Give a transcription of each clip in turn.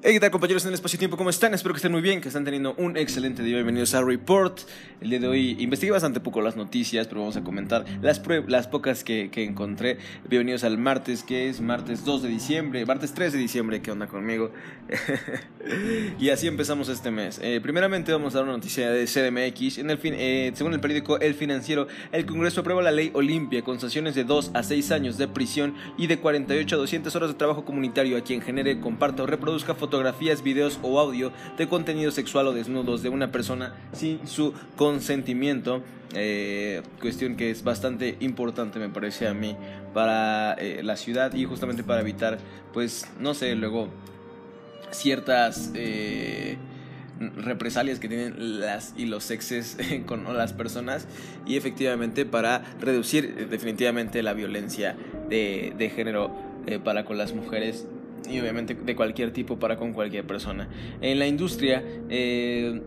Hey, ¿qué tal compañeros en el espacio-tiempo? ¿Cómo están? Espero que estén muy bien, que están teniendo un excelente día. Bienvenidos a Report. El día de hoy investigué bastante poco las noticias, pero vamos a comentar las, las pocas que, encontré. Bienvenidos al martes, que es martes 2 de diciembre, martes 3 de diciembre, ¿qué onda conmigo? y así empezamos este mes. Eh, primeramente vamos a dar una noticia de CDMX. En el fin, eh, según el periódico El Financiero, el Congreso aprueba la ley Olimpia con sanciones de 2 a 6 años de prisión y de 48 a 200 horas de trabajo comunitario a quien genere, comparta o reproduzca fotos fotografías, videos o audio de contenido sexual o desnudos de una persona sin su consentimiento. Eh, cuestión que es bastante importante me parece a mí para eh, la ciudad y justamente para evitar pues no sé luego ciertas eh, represalias que tienen las y los sexes con las personas y efectivamente para reducir definitivamente la violencia de, de género para con las mujeres y obviamente de cualquier tipo para con cualquier persona. En la industria, eh,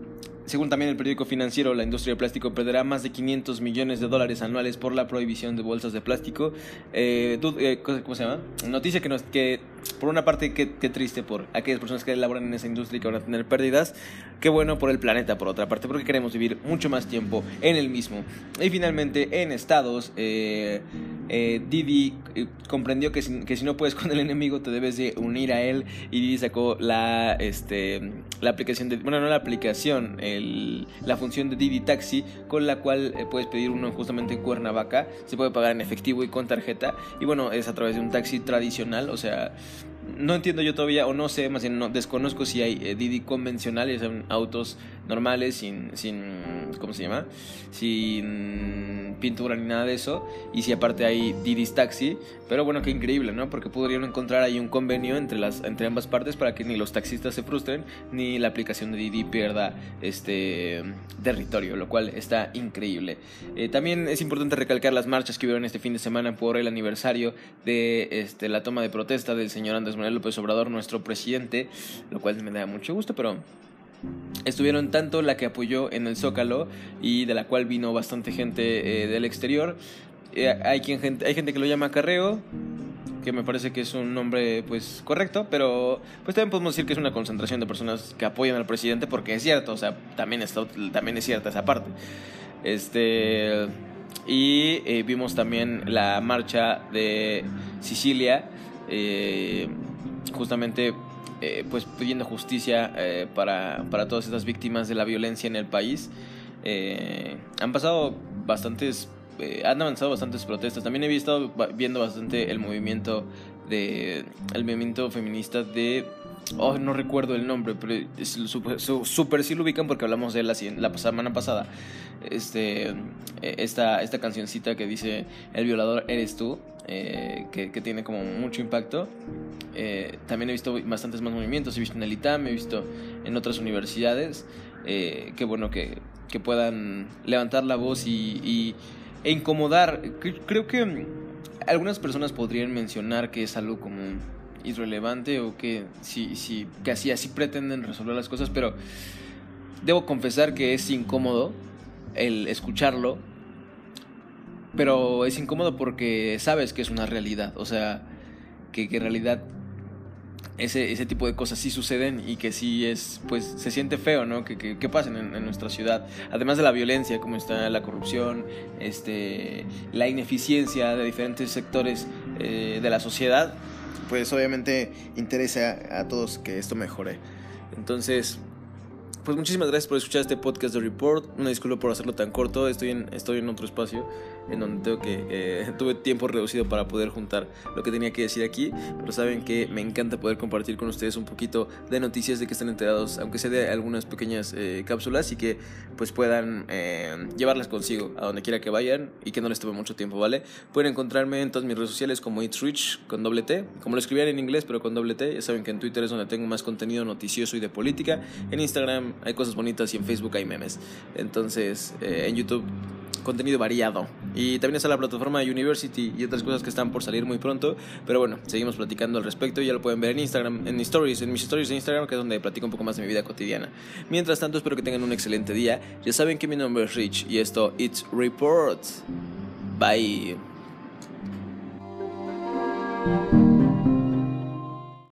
según también el periódico financiero, la industria del plástico perderá más de 500 millones de dólares anuales por la prohibición de bolsas de plástico. Eh, eh, ¿Cómo se llama? Noticia que, nos, que por una parte, qué, triste por aquellas personas que elaboran en esa industria y que van a tener pérdidas. Qué bueno por el planeta, por otra parte, porque queremos vivir mucho más tiempo en el mismo. Y finalmente, en Estados, eh, eh, Didi eh, comprendió que si, que si, no puedes con el enemigo, te debes de unir a él. Y Didi sacó la, este, la aplicación, de, bueno, no la aplicación, el, la función de Didi Taxi, con la cual puedes pedir uno justamente en Cuernavaca. Se puede pagar en efectivo y con tarjeta. Y bueno, es a través de un taxi tradicional, o sea no entiendo yo todavía, o no sé, más bien no, desconozco si hay eh, Didi convencionales, son autos normales, sin, sin, ¿cómo se llama? Sin pintura ni nada de eso, y si aparte hay Didi's Taxi, pero bueno, qué increíble, ¿no? Porque podrían encontrar ahí un convenio entre, las, entre ambas partes para que ni los taxistas se frustren, ni la aplicación de Didi pierda este territorio, lo cual está increíble. Eh, también es importante recalcar las marchas que hubieron este fin de semana por el aniversario de este, la toma de protesta del señor Andrés Manuel López Obrador, nuestro presidente, lo cual me da mucho gusto, pero estuvieron tanto la que apoyó en el Zócalo y de la cual vino bastante gente eh, del exterior. Eh, hay, quien, hay gente que lo llama carreo, que me parece que es un nombre pues correcto, pero pues también podemos decir que es una concentración de personas que apoyan al presidente porque es cierto, o sea, también, está, también es cierta esa parte. Este y eh, vimos también la marcha de Sicilia eh, justamente eh, pues pidiendo justicia eh, para, para, todas estas víctimas de la violencia en el país. Eh, han pasado bastantes, han avanzado bastantes protestas. También he visto viendo bastante el movimiento de el movimiento feminista de Oh, no recuerdo el nombre, pero super, super, sí lo ubican porque hablamos de la, la semana pasada. Este, esta, esta cancioncita que dice El violador eres tú. Eh, que, tiene como mucho impacto. Eh, también he visto bastantes más movimientos, he visto en el ITAM, he visto en otras universidades. Eh, qué bueno que, que, puedan levantar la voz y, e incomodar. Creo que algunas personas podrían mencionar que es algo como irrelevante o que, si, si, que así, así pretenden resolver las cosas, pero debo confesar que es incómodo el escucharlo pero es incómodo porque sabes que es una realidad, o sea, que, en realidad ese, ese tipo de cosas sí suceden y que sí es, pues se siente feo, ¿no? Que, que, pasen en, nuestra ciudad. Además de la violencia, como está la corrupción, este, la ineficiencia de diferentes sectores eh, de la sociedad, pues obviamente interesa a todos que esto mejore. Entonces, pues muchísimas gracias por escuchar este podcast de Report. Una disculpa por hacerlo tan corto. Estoy en, estoy en otro espacio en donde tengo que eh, tuve tiempo reducido para poder juntar lo que tenía que decir aquí, pero saben que me encanta poder compartir con ustedes un poquito de noticias de que estén enterados, aunque sea de algunas pequeñas eh, cápsulas y que pues puedan eh, llevarlas consigo a donde quiera que vayan y que no les tome mucho tiempo, ¿vale? Pueden encontrarme en todas mis redes sociales como It's Rich con doble T, como lo escribían en inglés pero con doble T, ya saben que en Twitter es donde tengo más contenido noticioso y de política, en Instagram hay cosas bonitas y en Facebook hay memes, entonces en YouTube contenido variado. Y también está la plataforma University y otras cosas que están por salir muy pronto. Pero bueno, seguimos platicando al respecto. Ya lo pueden ver en Instagram, en mis stories, en mis stories de Instagram, que es donde platico un poco más de mi vida cotidiana. Mientras tanto, espero que tengan un excelente día. Ya saben que mi nombre es Rich y esto, It's Report. Bye.